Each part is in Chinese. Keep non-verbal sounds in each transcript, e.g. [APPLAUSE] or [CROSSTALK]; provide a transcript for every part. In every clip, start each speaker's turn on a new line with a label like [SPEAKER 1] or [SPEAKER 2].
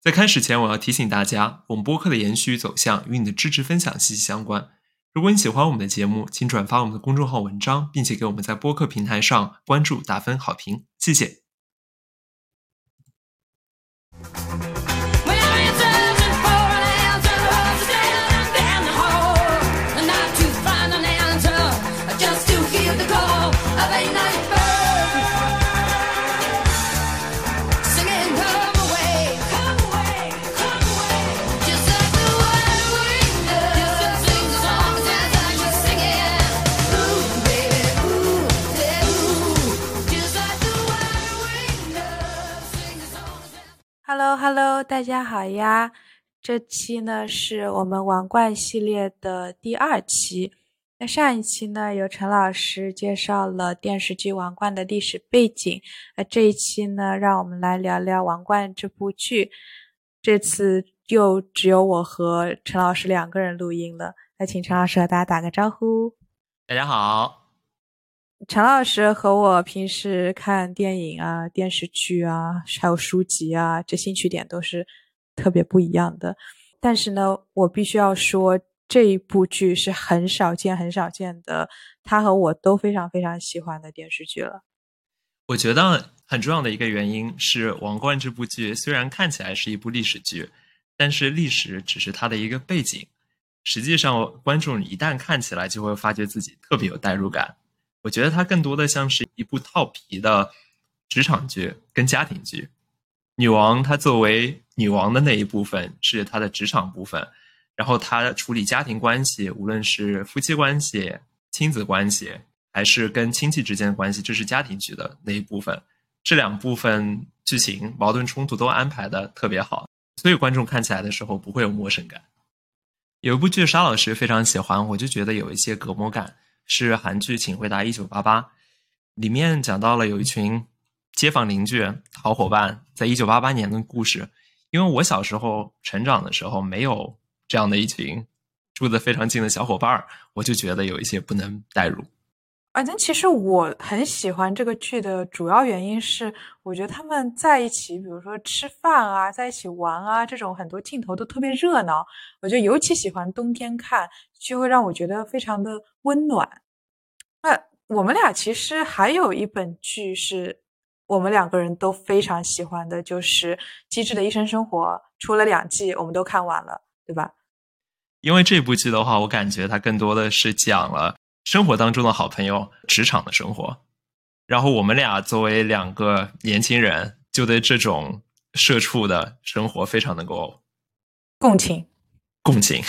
[SPEAKER 1] 在开始前，我要提醒大家，我们播客的延续走向与你的支持分享息息相关。如果你喜欢我们的节目，请转发我们的公众号文章，并且给我们在播客平台上关注、打分、好评，谢谢。
[SPEAKER 2] Hello，Hello，大家好呀！这期呢是我们王冠系列的第二期。那上一期呢，由陈老师介绍了电视剧《王冠》的历史背景。那这一期呢，让我们来聊聊《王冠》这部剧。这次又只有我和陈老师两个人录音了。那请陈老师和大家打个招呼。
[SPEAKER 1] 大家好。
[SPEAKER 2] 陈老师和我平时看电影啊、电视剧啊，还有书籍啊，这兴趣点都是特别不一样的。但是呢，我必须要说，这一部剧是很少见、很少见的，他和我都非常非常喜欢的电视剧了。
[SPEAKER 1] 我觉得很重要的一个原因是，《王冠》这部剧虽然看起来是一部历史剧，但是历史只是它的一个背景。实际上，观众一旦看起来，就会发觉自己特别有代入感。我觉得它更多的像是一部套皮的职场剧跟家庭剧。女王她作为女王的那一部分是她的职场部分，然后她处理家庭关系，无论是夫妻关系、亲子关系，还是跟亲戚之间的关系，这是家庭剧的那一部分。这两部分剧情矛盾冲突都安排的特别好，所以观众看起来的时候不会有陌生感。有一部剧沙老师非常喜欢，我就觉得有一些隔膜感。是韩剧《请回答一九八八》，里面讲到了有一群街坊邻居、好伙伴，在一九八八年的故事。因为我小时候成长的时候没有这样的一群住的非常近的小伙伴我就觉得有一些不能代入。
[SPEAKER 2] 反正其实我很喜欢这个剧的主要原因是，我觉得他们在一起，比如说吃饭啊，在一起玩啊，这种很多镜头都特别热闹。我觉得尤其喜欢冬天看，就会让我觉得非常的温暖。那我们俩其实还有一本剧是我们两个人都非常喜欢的，就是《机智的医生生活》，出了两季，我们都看完了，对吧？
[SPEAKER 1] 因为这部剧的话，我感觉它更多的是讲了。生活当中的好朋友，职场的生活，然后我们俩作为两个年轻人，就对这种社畜的生活非常能够
[SPEAKER 2] 共情。
[SPEAKER 1] 共情。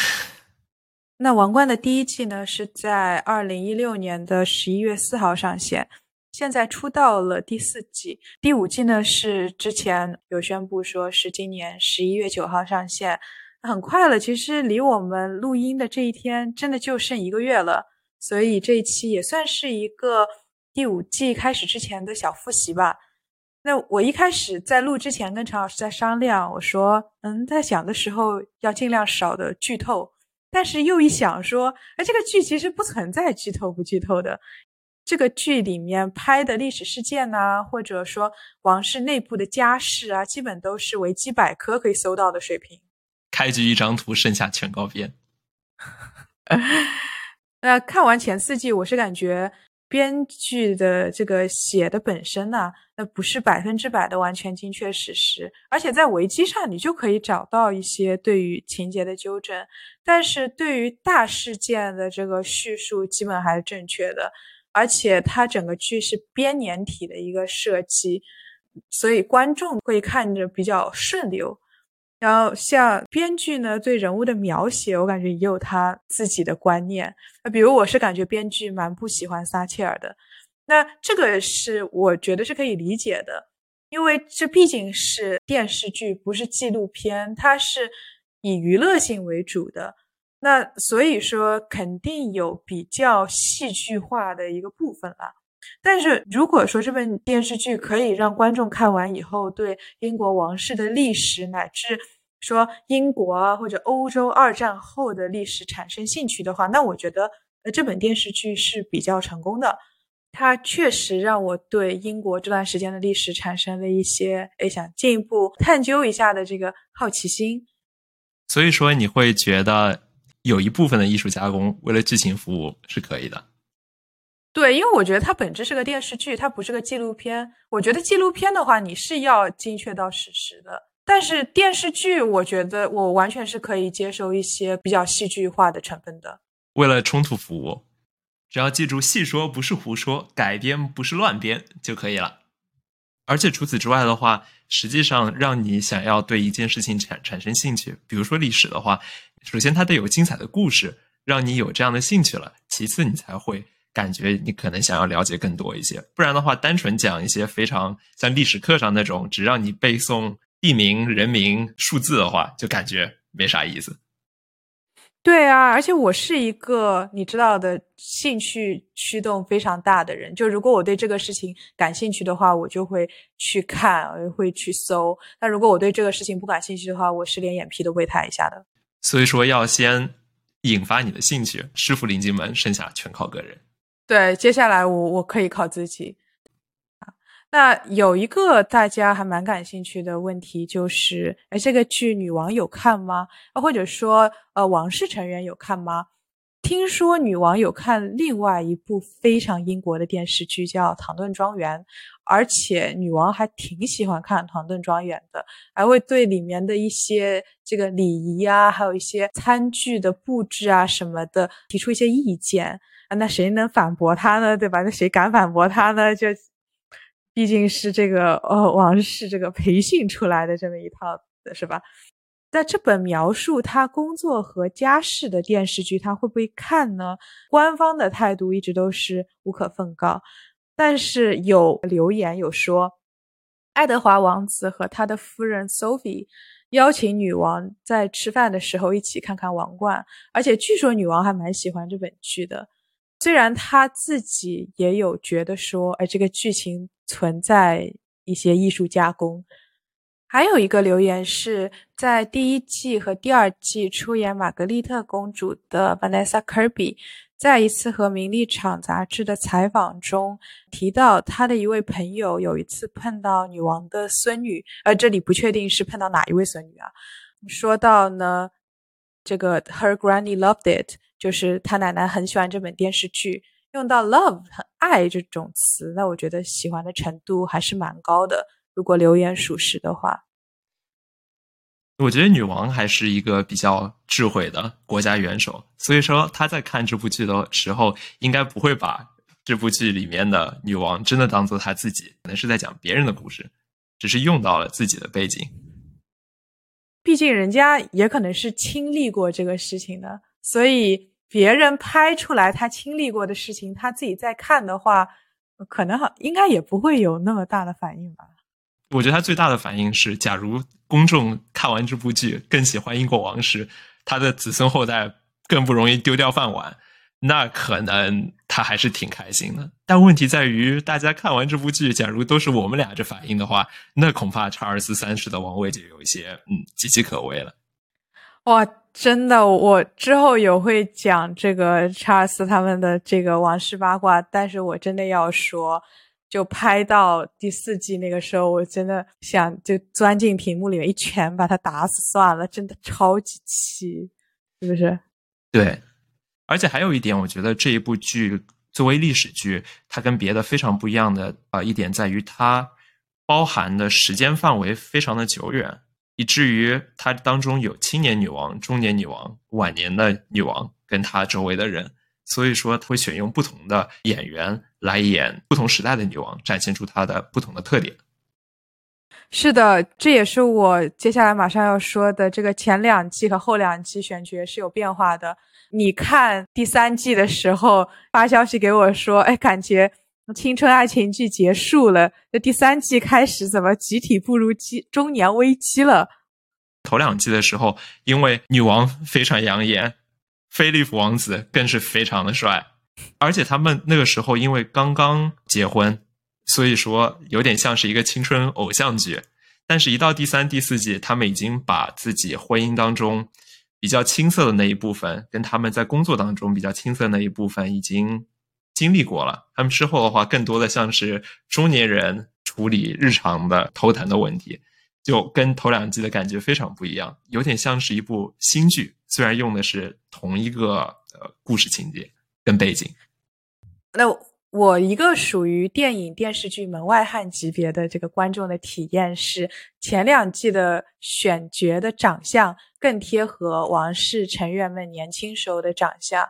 [SPEAKER 2] 那《王冠》的第一季呢，是在二零一六年的十一月四号上线，现在出到了第四季，第五季呢是之前有宣布说是今年十一月九号上线，很快了。其实离我们录音的这一天，真的就剩一个月了。所以这一期也算是一个第五季开始之前的小复习吧。那我一开始在录之前跟陈老师在商量，我说，嗯，在想的时候要尽量少的剧透，但是又一想说，哎，这个剧其实不存在剧透不剧透的。这个剧里面拍的历史事件呐，或者说王室内部的家事啊，基本都是维基百科可以搜到的水平。
[SPEAKER 1] 开局一张图，剩下全靠编。
[SPEAKER 2] 那 [LAUGHS] 看完前四季，我是感觉编剧的这个写的本身呢，那不是百分之百的完全精确史实，而且在维基上你就可以找到一些对于情节的纠正，但是对于大事件的这个叙述基本还是正确的，而且它整个剧是编年体的一个设计，所以观众会看着比较顺流。然后像编剧呢，对人物的描写，我感觉也有他自己的观念。那比如我是感觉编剧蛮不喜欢撒切尔的，那这个是我觉得是可以理解的，因为这毕竟是电视剧，不是纪录片，它是以娱乐性为主的。那所以说肯定有比较戏剧化的一个部分了。但是如果说这本电视剧可以让观众看完以后，对英国王室的历史乃至说英国或者欧洲二战后的历史产生兴趣的话，那我觉得呃这本电视剧是比较成功的。它确实让我对英国这段时间的历史产生了一些诶想进一步探究一下的这个好奇心。
[SPEAKER 1] 所以说，你会觉得有一部分的艺术加工为了剧情服务是可以的。
[SPEAKER 2] 对，因为我觉得它本质是个电视剧，它不是个纪录片。我觉得纪录片的话，你是要精确到史实的。但是电视剧，我觉得我完全是可以接受一些比较戏剧化的成分的。
[SPEAKER 1] 为了冲突服务，只要记住细说不是胡说，改编不是乱编就可以了。而且除此之外的话，实际上让你想要对一件事情产产生兴趣，比如说历史的话，首先它得有精彩的故事，让你有这样的兴趣了。其次，你才会。感觉你可能想要了解更多一些，不然的话，单纯讲一些非常像历史课上那种只让你背诵地名、人名、数字的话，就感觉没啥意思。
[SPEAKER 2] 对啊，而且我是一个你知道的兴趣驱动非常大的人，就如果我对这个事情感兴趣的话，我就会去看，会去搜；那如果我对这个事情不感兴趣的话，我是连眼皮都不会抬一下的。
[SPEAKER 1] 所以说，要先引发你的兴趣，师傅领进门，剩下全靠个人。
[SPEAKER 2] 对，接下来我我可以靠自己。那有一个大家还蛮感兴趣的问题就是，哎，这个剧女王有看吗？或者说，呃，王室成员有看吗？听说女王有看另外一部非常英国的电视剧，叫《唐顿庄园》，而且女王还挺喜欢看《唐顿庄园》的，还会对里面的一些这个礼仪啊，还有一些餐具的布置啊什么的提出一些意见。那谁能反驳他呢？对吧？那谁敢反驳他呢？就毕竟是这个哦，王室这个培训出来的这么一套的是吧？在这本描述他工作和家事的电视剧，他会不会看呢？官方的态度一直都是无可奉告，但是有留言有说，爱德华王子和他的夫人 Sophie 邀请女王在吃饭的时候一起看看《王冠》，而且据说女王还蛮喜欢这本剧的。虽然他自己也有觉得说，哎，这个剧情存在一些艺术加工。还有一个留言是在第一季和第二季出演玛格丽特公主的 Vanessa Kirby，在一次和《名利场》杂志的采访中提到，他的一位朋友有一次碰到女王的孙女，呃这里不确定是碰到哪一位孙女啊。说到呢，这个 Her Granny loved it。就是他奶奶很喜欢这本电视剧，用到 love 很爱这种词，那我觉得喜欢的程度还是蛮高的。如果留言属实的话，
[SPEAKER 1] 我觉得女王还是一个比较智慧的国家元首，所以说她在看这部剧的时候，应该不会把这部剧里面的女王真的当做她自己，可能是在讲别人的故事，只是用到了自己的背景。
[SPEAKER 2] 毕竟人家也可能是经历过这个事情的，所以。别人拍出来他经历过的事情，他自己在看的话，可能好应该也不会有那么大的反应吧。
[SPEAKER 1] 我觉得他最大的反应是，假如公众看完这部剧更喜欢英国王室，他的子孙后代更不容易丢掉饭碗，那可能他还是挺开心的。但问题在于，大家看完这部剧，假如都是我们俩这反应的话，那恐怕查尔斯三世的王位就有一些嗯岌岌可危了。
[SPEAKER 2] 哇！真的，我之后有会讲这个查尔斯他们的这个王室八卦，但是我真的要说，就拍到第四季那个时候，我真的想就钻进屏幕里面一拳把他打死算了，真的超级气，是不是？
[SPEAKER 1] 对，而且还有一点，我觉得这一部剧作为历史剧，它跟别的非常不一样的啊一点在于，它包含的时间范围非常的久远。以至于它当中有青年女王、中年女王、晚年的女王，跟她周围的人，所以说他会选用不同的演员来演不同时代的女王，展现出她的不同的特点。
[SPEAKER 2] 是的，这也是我接下来马上要说的。这个前两季和后两季选角是有变化的。你看第三季的时候发消息给我说，哎，感觉青春爱情剧结束了，那第三季开始怎么集体步入期中年危机了？
[SPEAKER 1] 头两季的时候，因为女王非常养眼，菲利普王子更是非常的帅，而且他们那个时候因为刚刚结婚，所以说有点像是一个青春偶像剧。但是，一到第三、第四季，他们已经把自己婚姻当中比较青涩的那一部分，跟他们在工作当中比较青涩的那一部分，已经经历过了。他们之后的话，更多的像是中年人处理日常的头疼的问题，就跟头两季的感觉非常不一样，有点像是一部新剧，虽然用的是同一个呃故事情节跟背景。
[SPEAKER 2] 那我一个属于电影电视剧门外汉级别的这个观众的体验是，前两季的选角的长相更贴合王室成员们年轻时候的长相。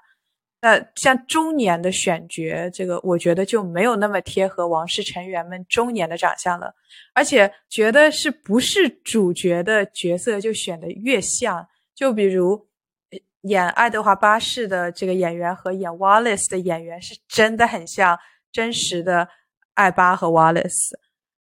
[SPEAKER 2] 那像中年的选角，这个我觉得就没有那么贴合王室成员们中年的长相了。而且觉得是不是主角的角色就选的越像，就比如演爱德华八世的这个演员和演 Wallace 的演员是真的很像真实的艾巴和 Wallace。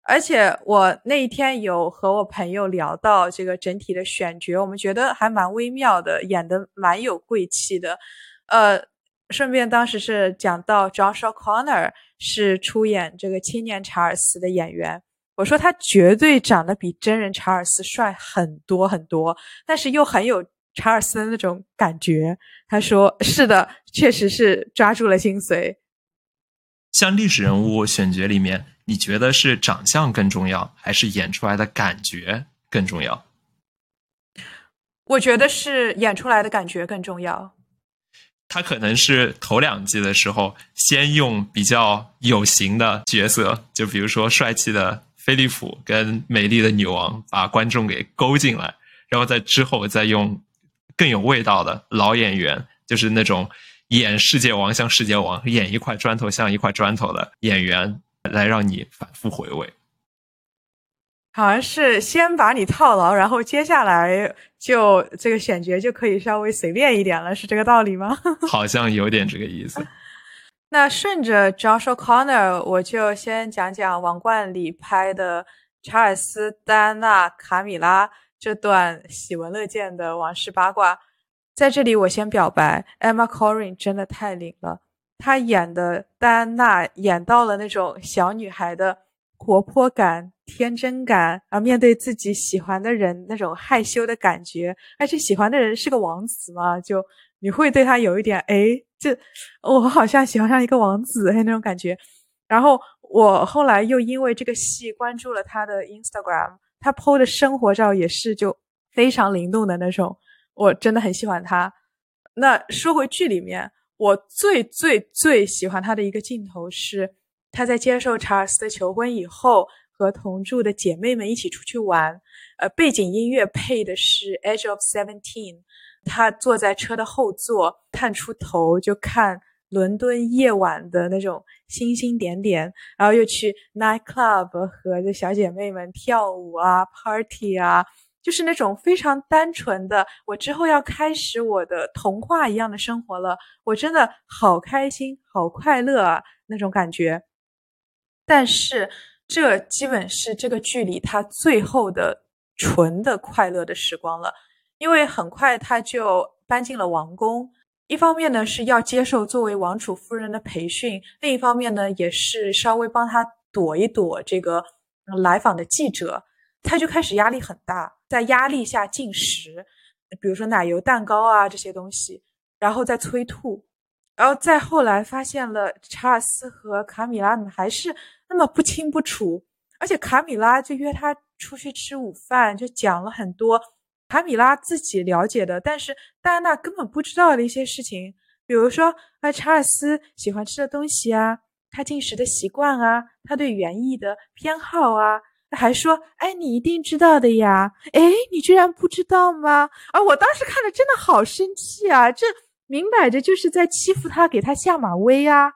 [SPEAKER 2] 而且我那一天有和我朋友聊到这个整体的选角，我们觉得还蛮微妙的，演的蛮有贵气的，呃。顺便，当时是讲到 Joshua Connor 是出演这个青年查尔斯的演员。我说他绝对长得比真人查尔斯帅很多很多，但是又很有查尔斯的那种感觉。他说：“是的，确实是抓住了精髓。”
[SPEAKER 1] 像历史人物选角里面，你觉得是长相更重要，还是演出来的感觉更重要？
[SPEAKER 2] 我觉得是演出来的感觉更重要。
[SPEAKER 1] 他可能是头两季的时候，先用比较有型的角色，就比如说帅气的菲利普跟美丽的女王，把观众给勾进来，然后在之后再用更有味道的老演员，就是那种演世界王像世界王，演一块砖头像一块砖头的演员，来让你反复回味。
[SPEAKER 2] 好像是先把你套牢，然后接下来就这个选角就可以稍微随便一点了，是这个道理吗？[LAUGHS]
[SPEAKER 1] 好像有点这个意思。
[SPEAKER 2] 那顺着 Joshua Connor，我就先讲讲《王冠》里拍的查尔斯、戴安娜、卡米拉这段喜闻乐见的王室八卦。在这里，我先表白，Emma Corrin 真的太灵了，她演的戴安娜演到了那种小女孩的活泼感。天真感，然后面对自己喜欢的人那种害羞的感觉，而且喜欢的人是个王子嘛，就你会对他有一点哎，这我好像喜欢上一个王子那种感觉。然后我后来又因为这个戏关注了他的 Instagram，他 PO 的生活照也是就非常灵动的那种，我真的很喜欢他。那说回剧里面，我最最最喜欢他的一个镜头是她在接受查尔斯的求婚以后。和同住的姐妹们一起出去玩，呃，背景音乐配的是《Edge of Seventeen》。他坐在车的后座，探出头就看伦敦夜晚的那种星星点点，然后又去 night club 和这小姐妹们跳舞啊，party 啊，就是那种非常单纯的，我之后要开始我的童话一样的生活了，我真的好开心，好快乐啊，那种感觉。但是。这基本是这个剧里他最后的纯的快乐的时光了，因为很快他就搬进了王宫。一方面呢是要接受作为王储夫人的培训，另一方面呢也是稍微帮他躲一躲这个来访的记者。他就开始压力很大，在压力下进食，比如说奶油蛋糕啊这些东西，然后再催吐，然后再后来发现了查尔斯和卡米拉还是。那么不清不楚，而且卡米拉就约他出去吃午饭，就讲了很多卡米拉自己了解的，但是戴安娜根本不知道的一些事情，比如说啊，查尔斯喜欢吃的东西啊，他进食的习惯啊，他对园艺的偏好啊，还说，哎，你一定知道的呀，哎，你居然不知道吗？啊，我当时看了真的好生气啊，这明摆着就是在欺负他，给他下马威啊！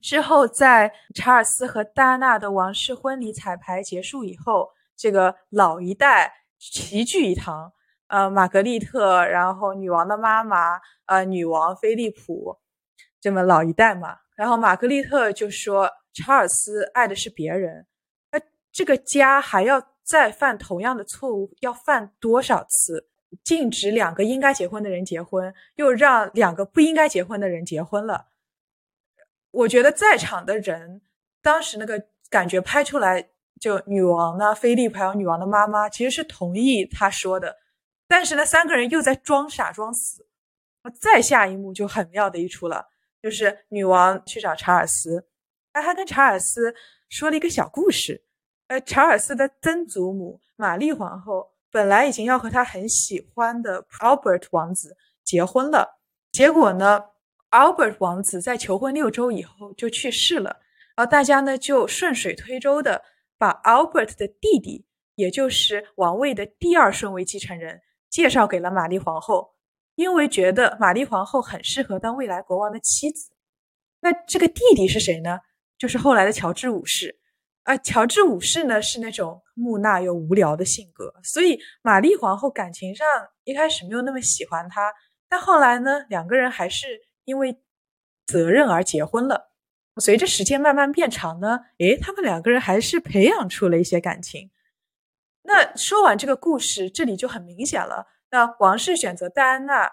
[SPEAKER 2] 之后，在查尔斯和戴安娜的王室婚礼彩排结束以后，这个老一代齐聚一堂。呃，玛格丽特，然后女王的妈妈，呃，女王菲利普，这么老一代嘛。然后玛格丽特就说：“查尔斯爱的是别人，那这个家还要再犯同样的错误，要犯多少次？禁止两个应该结婚的人结婚，又让两个不应该结婚的人结婚了。”我觉得在场的人当时那个感觉拍出来，就女王呢、菲利普还有女王的妈妈，其实是同意他说的，但是呢，三个人又在装傻装死。再下一幕就很妙的一出了，就是女王去找查尔斯，那她跟查尔斯说了一个小故事。呃，查尔斯的曾祖母玛丽皇后本来已经要和他很喜欢的 Albert 王子结婚了，结果呢，Albert 王子在求婚六周以后就去世了，然后大家呢就顺水推舟的把 Albert 的弟弟，也就是王位的第二顺位继承人，介绍给了玛丽皇后，因为觉得玛丽皇后很适合当未来国王的妻子。那这个弟弟是谁呢？就是后来的乔治五世。啊，乔治五世呢是那种木讷又无聊的性格，所以玛丽皇后感情上一开始没有那么喜欢他，但后来呢，两个人还是因为责任而结婚了。随着时间慢慢变长呢，诶，他们两个人还是培养出了一些感情。那说完这个故事，这里就很明显了。那王室选择戴安娜，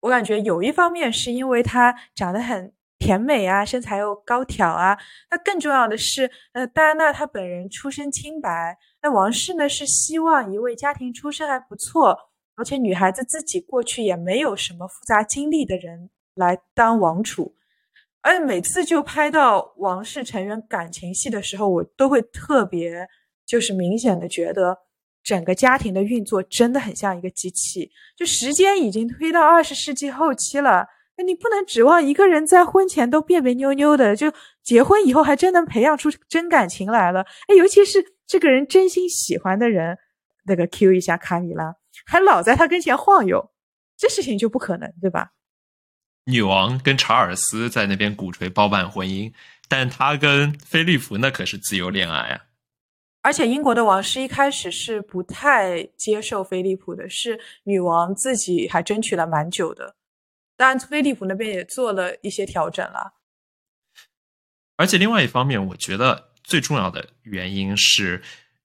[SPEAKER 2] 我感觉有一方面是因为她长得很。甜美啊，身材又高挑啊，那更重要的是，呃，戴安娜她本人出身清白，那王室呢是希望一位家庭出身还不错，而且女孩子自己过去也没有什么复杂经历的人来当王储，而且每次就拍到王室成员感情戏的时候，我都会特别就是明显的觉得整个家庭的运作真的很像一个机器，就时间已经推到二十世纪后期了。那你不能指望一个人在婚前都别别扭扭的，就结婚以后还真能培养出真感情来了。哎，尤其是这个人真心喜欢的人，那个 Q 一下卡米拉，还老在他跟前晃悠，这事情就不可能，对吧？
[SPEAKER 1] 女王跟查尔斯在那边鼓吹包办婚姻，但他跟菲利普那可是自由恋爱啊。
[SPEAKER 2] 而且英国的王室一开始是不太接受菲利普的，是女王自己还争取了蛮久的。当然，菲利普那边也做了一些调整了。
[SPEAKER 1] 而且，另外一方面，我觉得最重要的原因是，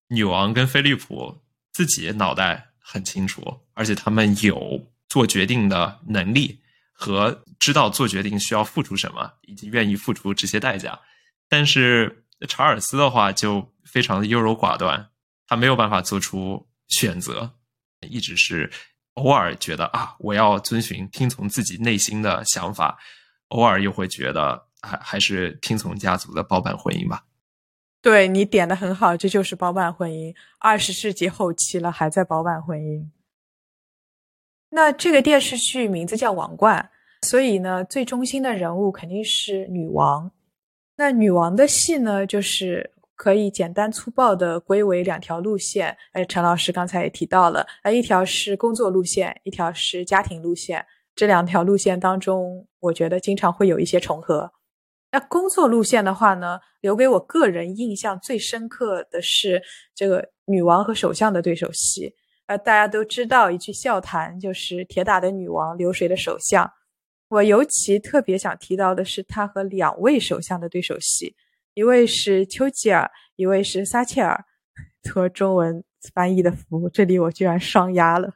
[SPEAKER 1] 女王跟菲利普自己脑袋很清楚，而且他们有做决定的能力和知道做决定需要付出什么，以及愿意付出这些代价。但是查尔斯的话就非常的优柔寡断，他没有办法做出选择，一直是。偶尔觉得啊，我要遵循、听从自己内心的想法；偶尔又会觉得，还还是听从家族的包办婚姻吧。
[SPEAKER 2] 对你点的很好，这就是包办婚姻。二十世纪后期了，还在包办婚姻。那这个电视剧名字叫《王冠》，所以呢，最中心的人物肯定是女王。那女王的戏呢，就是。可以简单粗暴的归为两条路线。哎，陈老师刚才也提到了，呃，一条是工作路线，一条是家庭路线。这两条路线当中，我觉得经常会有一些重合。那工作路线的话呢，留给我个人印象最深刻的是这个女王和首相的对手戏。呃，大家都知道一句笑谈，就是铁打的女王，流水的首相。我尤其特别想提到的是他和两位首相的对手戏。一位是丘吉尔，一位是撒切尔，[LAUGHS] 托中文翻译的服务，这里我居然双押了。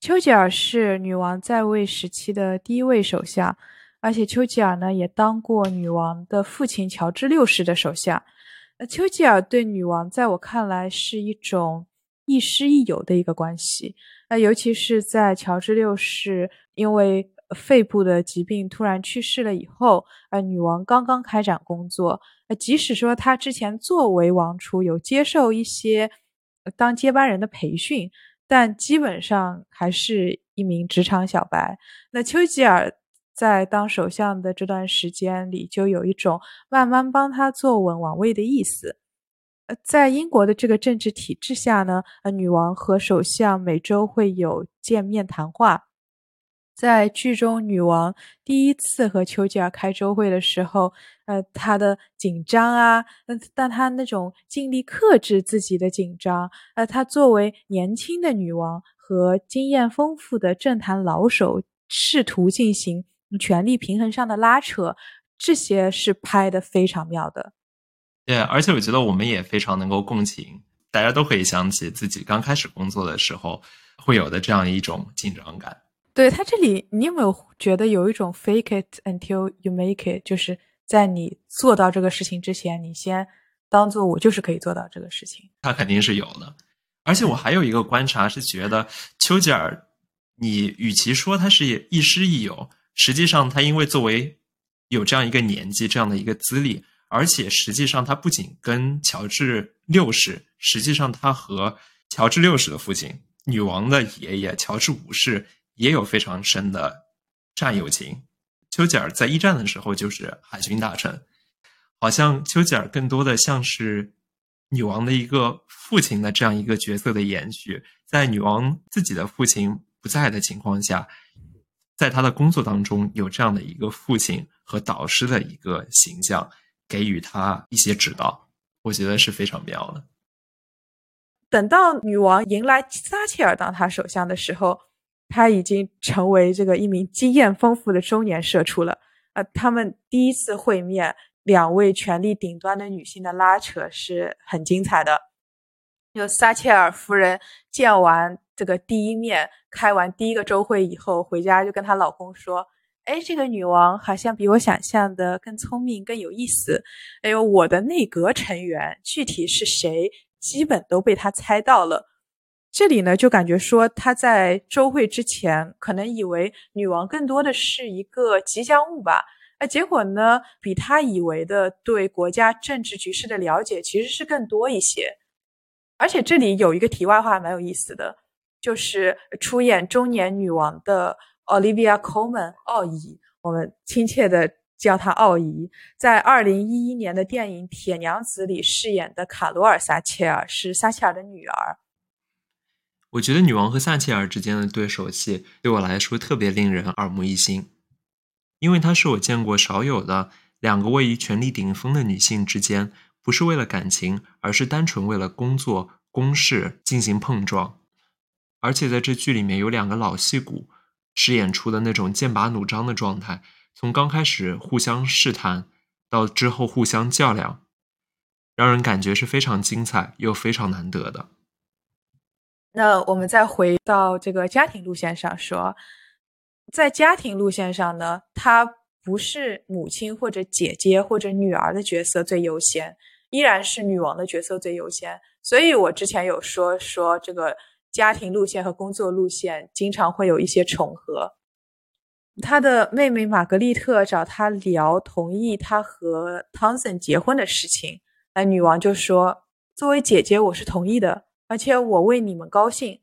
[SPEAKER 2] 丘吉尔是女王在位时期的第一位首相，而且丘吉尔呢也当过女王的父亲乔治六世的首相。那丘吉尔对女王在我看来是一种亦师亦友的一个关系。那尤其是在乔治六世因为肺部的疾病突然去世了以后，呃，女王刚刚开展工作，呃，即使说她之前作为王储有接受一些当接班人的培训，但基本上还是一名职场小白。那丘吉尔在当首相的这段时间里，就有一种慢慢帮他坐稳王位的意思。呃，在英国的这个政治体制下呢，呃，女王和首相每周会有见面谈话。在剧中，女王第一次和丘吉尔开周会的时候，呃，她的紧张啊，但但她那种尽力克制自己的紧张，呃，她作为年轻的女王和经验丰富的政坛老手，试图进行权力平衡上的拉扯，这些是拍的非常妙的。
[SPEAKER 1] 对，而且我觉得我们也非常能够共情，大家都可以想起自己刚开始工作的时候会有的这样一种紧张感。
[SPEAKER 2] 对他这里，你有没有觉得有一种 fake it until you make it，就是在你做到这个事情之前，你先当做我就是可以做到这个事情。
[SPEAKER 1] 他肯定是有的，而且我还有一个观察是觉得丘吉尔，你与其说他是亦师亦友，实际上他因为作为有这样一个年纪，这样的一个资历，而且实际上他不仅跟乔治六世，实际上他和乔治六世的父亲，女王的爷爷乔治五世也有非常深的战友情。丘吉尔在一战的时候就是海军大臣，好像丘吉尔更多的像是女王的一个父亲的这样一个角色的延续，在女王自己的父亲不在的情况下。在他的工作当中，有这样的一个父亲和导师的一个形象，给予他一些指导，我觉得是非常妙的。
[SPEAKER 2] 等到女王迎来撒切尔当他首相的时候，他已经成为这个一名经验丰富的中年社畜了。呃，他们第一次会面，两位权力顶端的女性的拉扯是很精彩的。就撒切尔夫人见完。这个第一面开完第一个周会以后，回家就跟她老公说：“哎，这个女王好像比我想象的更聪明、更有意思。哎呦，我的内阁成员具体是谁，基本都被她猜到了。”这里呢，就感觉说他在周会之前可能以为女王更多的是一个吉祥物吧，哎，结果呢，比他以为的对国家政治局势的了解其实是更多一些。而且这里有一个题外话，蛮有意思的。就是出演中年女王的 Olivia Colman 奥姨，我们亲切的叫她奥姨，在二零一一年的电影《铁娘子》里饰演的卡罗尔·撒切尔是撒切尔的女儿。
[SPEAKER 1] 我觉得女王和撒切尔之间的对手戏对我来说特别令人耳目一新，因为她是我见过少有的两个位于权力顶峰的女性之间不是为了感情，而是单纯为了工作公事进行碰撞。而且在这剧里面有两个老戏骨饰演出的那种剑拔弩张的状态，从刚开始互相试探，到之后互相较量，让人感觉是非常精彩又非常难得的。
[SPEAKER 2] 那我们再回到这个家庭路线上说，在家庭路线上呢，她不是母亲或者姐姐或者女儿的角色最优先，依然是女王的角色最优先。所以我之前有说说这个。家庭路线和工作路线经常会有一些重合。他的妹妹玛格丽特找他聊同意他和汤森结婚的事情，那女王就说：“作为姐姐，我是同意的，而且我为你们高兴。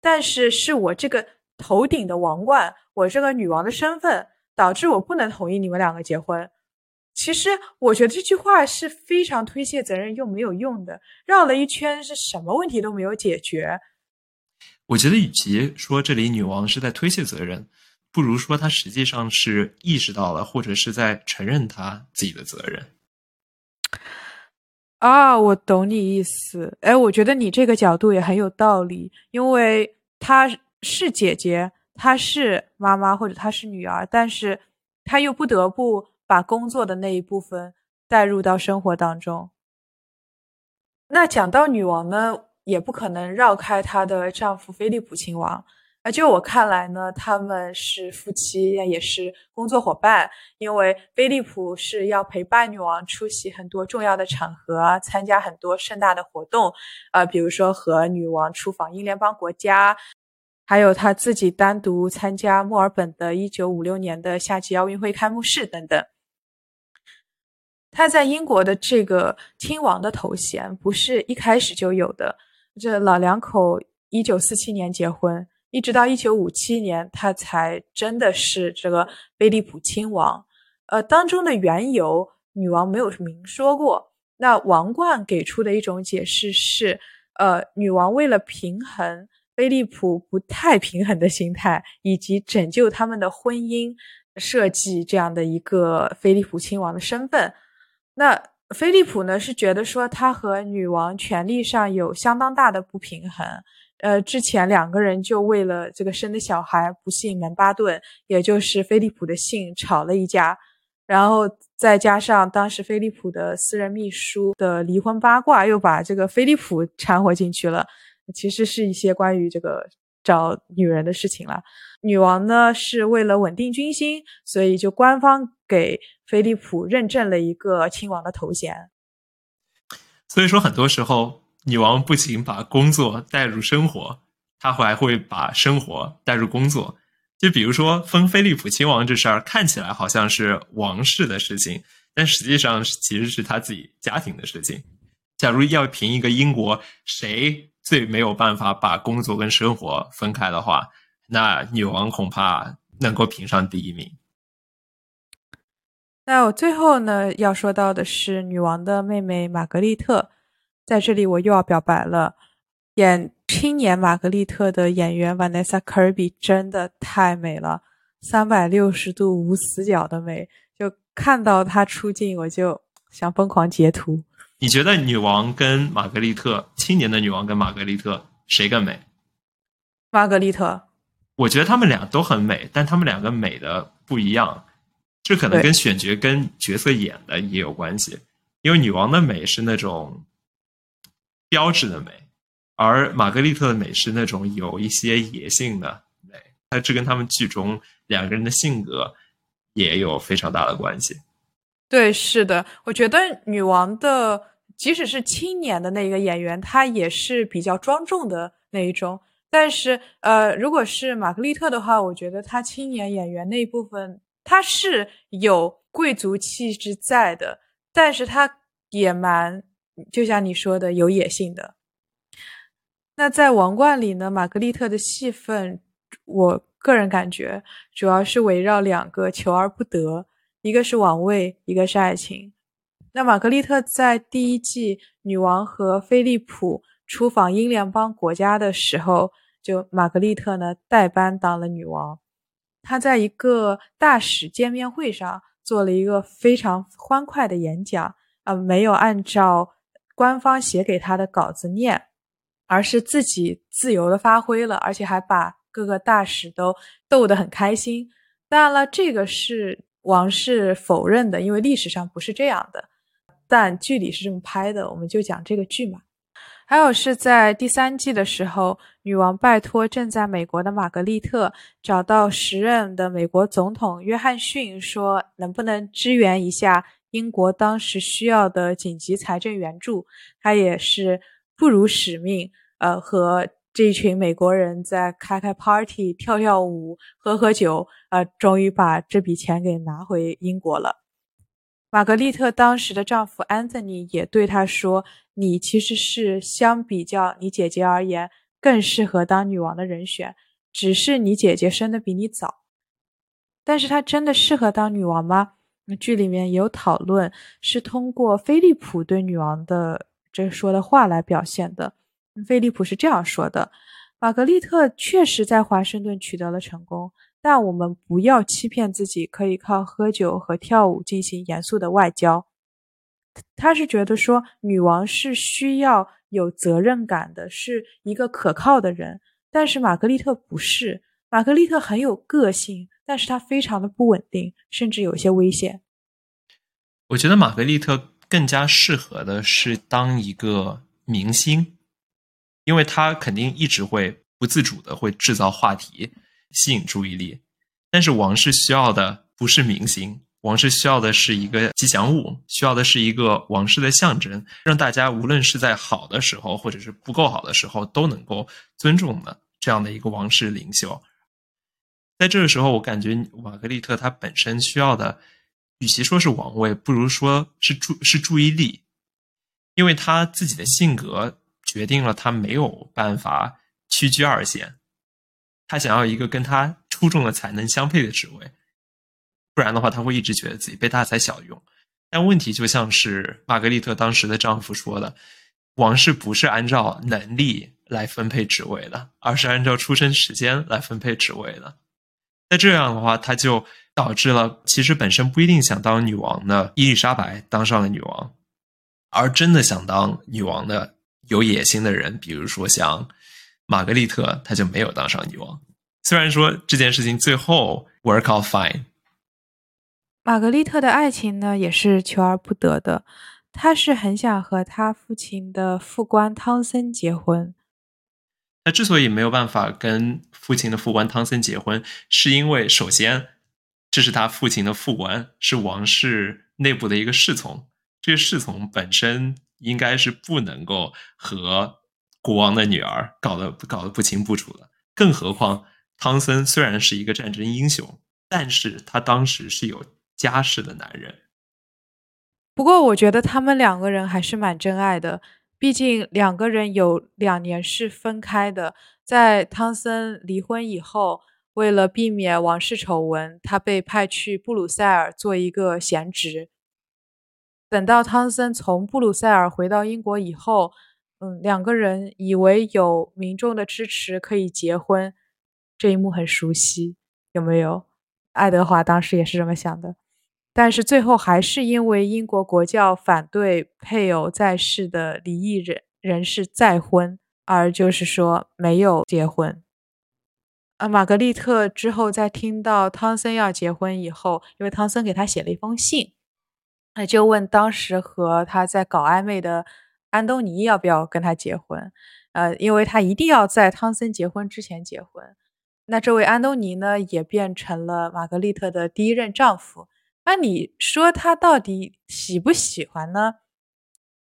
[SPEAKER 2] 但是是我这个头顶的王冠，我这个女王的身份，导致我不能同意你们两个结婚。”其实我觉得这句话是非常推卸责任又没有用的，绕了一圈是什么问题都没有解决。
[SPEAKER 1] 我觉得，与其说这里女王是在推卸责任，不如说她实际上是意识到了，或者是在承认她自己的责任。
[SPEAKER 2] 啊，我懂你意思。哎，我觉得你这个角度也很有道理，因为她是姐姐，她是妈妈，或者她是女儿，但是她又不得不把工作的那一部分带入到生活当中。那讲到女王呢？也不可能绕开她的丈夫菲利普亲王。啊，就我看来呢，他们是夫妻，也是工作伙伴。因为菲利普是要陪伴女王出席很多重要的场合，参加很多盛大的活动，呃，比如说和女王出访英联邦国家，还有他自己单独参加墨尔本的1956年的夏季奥运会开幕式等等。他在英国的这个亲王的头衔不是一开始就有的。这老两口一九四七年结婚，一直到一九五七年，他才真的是这个菲利普亲王。呃，当中的缘由，女王没有明说过。那王冠给出的一种解释是，呃，女王为了平衡菲利普不太平衡的心态，以及拯救他们的婚姻，设计这样的一个菲利普亲王的身份。那。菲利普呢是觉得说他和女王权力上有相当大的不平衡，呃，之前两个人就为了这个生的小孩不幸门巴顿，也就是菲利普的姓吵了一架，然后再加上当时菲利普的私人秘书的离婚八卦，又把这个菲利普掺和进去了，其实是一些关于这个找女人的事情了。女王呢是为了稳定军心，所以就官方给。菲利普认证了一个亲王的头衔，
[SPEAKER 1] 所以说很多时候，女王不仅把工作带入生活，她还会把生活带入工作。就比如说封菲利普亲王这事儿，看起来好像是王室的事情，但实际上其实是他自己家庭的事情。假如要评一个英国谁最没有办法把工作跟生活分开的话，那女王恐怕能够评上第一名。
[SPEAKER 2] 那我最后呢要说到的是女王的妹妹玛格丽特，在这里我又要表白了，演青年玛格丽特的演员 Vanessa Kirby 真的太美了，三百六十度无死角的美，就看到她出镜我就想疯狂截图。
[SPEAKER 1] 你觉得女王跟玛格丽特，青年的女王跟玛格丽特谁更美？
[SPEAKER 2] 玛格丽特，
[SPEAKER 1] 我觉得她们俩都很美，但她们两个美的不一样，这可能跟选角跟角色演的也有关系。因为女王的美是那种标志的美，而玛格丽特的美是那种有一些野性的美，它这跟他们剧中两个人的性格也有非常大的关系。
[SPEAKER 2] 对，是的，我觉得女王的，即使是青年的那个演员，她也是比较庄重的那一种。但是，呃，如果是玛格丽特的话，我觉得她青年演员那一部分，他是有贵族气质在的，但是他也蛮，就像你说的，有野性的。那在王冠里呢，玛格丽特的戏份，我个人感觉主要是围绕两个求而不得。一个是王位，一个是爱情。那玛格丽特在第一季女王和菲利普出访英联邦国家的时候，就玛格丽特呢代班当了女王。他在一个大使见面会上做了一个非常欢快的演讲，啊，没有按照官方写给他的稿子念，而是自己自由的发挥了，而且还把各个大使都逗得很开心。当然了，这个是。王室否认的，因为历史上不是这样的，但剧里是这么拍的，我们就讲这个剧嘛。还有是在第三季的时候，女王拜托正在美国的玛格丽特找到时任的美国总统约翰逊，说能不能支援一下英国当时需要的紧急财政援助。他也是不辱使命，呃，和。这一群美国人在开开 party、跳跳舞、喝喝酒，呃，终于把这笔钱给拿回英国了。玛格丽特当时的丈夫 Anthony 也对她说：“你其实是相比较你姐姐而言更适合当女王的人选，只是你姐姐生的比你早。”但是她真的适合当女王吗？那剧里面有讨论，是通过菲利普对女王的这说的话来表现的。菲利普是这样说的：“玛格丽特确实在华盛顿取得了成功，但我们不要欺骗自己，可以靠喝酒和跳舞进行严肃的外交。”他是觉得说，女王是需要有责任感的，是一个可靠的人。但是玛格丽特不是，玛格丽特很有个性，但是她非常的不稳定，甚至有些危险。
[SPEAKER 1] 我觉得玛格丽特更加适合的是当一个明星。因为他肯定一直会不自主的会制造话题，吸引注意力。但是王室需要的不是明星，王室需要的是一个吉祥物，需要的是一个王室的象征，让大家无论是在好的时候，或者是不够好的时候，都能够尊重的这样的一个王室领袖。在这个时候，我感觉玛格丽特她本身需要的，与其说是王位，不如说是注是注意力，因为她自己的性格。决定了他没有办法屈居二线，他想要一个跟他出众的才能相配的职位，不然的话他会一直觉得自己被大材小用。但问题就像是玛格丽特当时的丈夫说的，王室不是按照能力来分配职位的，而是按照出生时间来分配职位的。那这样的话，他就导致了其实本身不一定想当女王的伊丽莎白当上了女王，而真的想当女王的。有野心的人，比如说像玛格丽特，她就没有当上女王。虽然说这件事情最后 work out fine。
[SPEAKER 2] 玛格丽特的爱情呢，也是求而不得的。她是很想和她父亲的副官汤森结婚。
[SPEAKER 1] 他之所以没有办法跟父亲的副官汤森结婚，是因为首先这是他父亲的副官，是王室内部的一个侍从，这个侍从本身。应该是不能够和国王的女儿搞得搞得不清不楚的，更何况汤森虽然是一个战争英雄，但是他当时是有家室的男人。
[SPEAKER 2] 不过，我觉得他们两个人还是蛮真爱的。毕竟两个人有两年是分开的。在汤森离婚以后，为了避免王室丑闻，他被派去布鲁塞尔做一个闲职。等到汤森从布鲁塞尔回到英国以后，嗯，两个人以为有民众的支持可以结婚，这一幕很熟悉，有没有？爱德华当时也是这么想的，但是最后还是因为英国国教反对配偶在世的离异人人士再婚，而就是说没有结婚。啊，玛格丽特之后在听到汤森要结婚以后，因为汤森给他写了一封信，那就问当时和他在搞暧昧的。安东尼要不要跟他结婚？呃，因为他一定要在汤森结婚之前结婚。那这位安东尼呢，也变成了玛格丽特的第一任丈夫。那你说他到底喜不喜欢呢？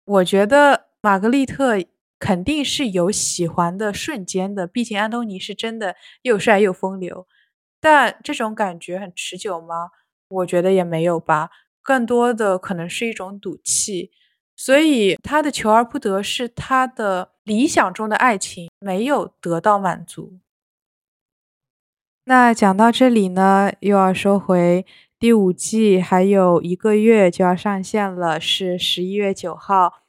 [SPEAKER 2] 我觉得玛格丽特肯定是有喜欢的瞬间的，毕竟安东尼是真的又帅又风流。但这种感觉很持久吗？我觉得也没有吧，更多的可能是一种赌气。所以他的求而不得是他的理想中的爱情没有得到满足。那讲到这里呢，又要说回第五季还有一个月就要上线了，是十一月九号。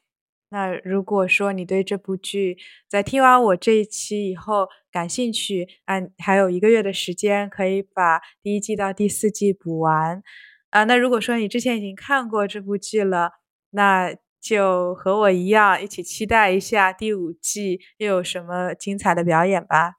[SPEAKER 2] 那如果说你对这部剧在听完我这一期以后感兴趣，按还有一个月的时间可以把第一季到第四季补完啊。那如果说你之前已经看过这部剧了，那就和我一样一起期待一下第五季又有什么精彩的表演吧。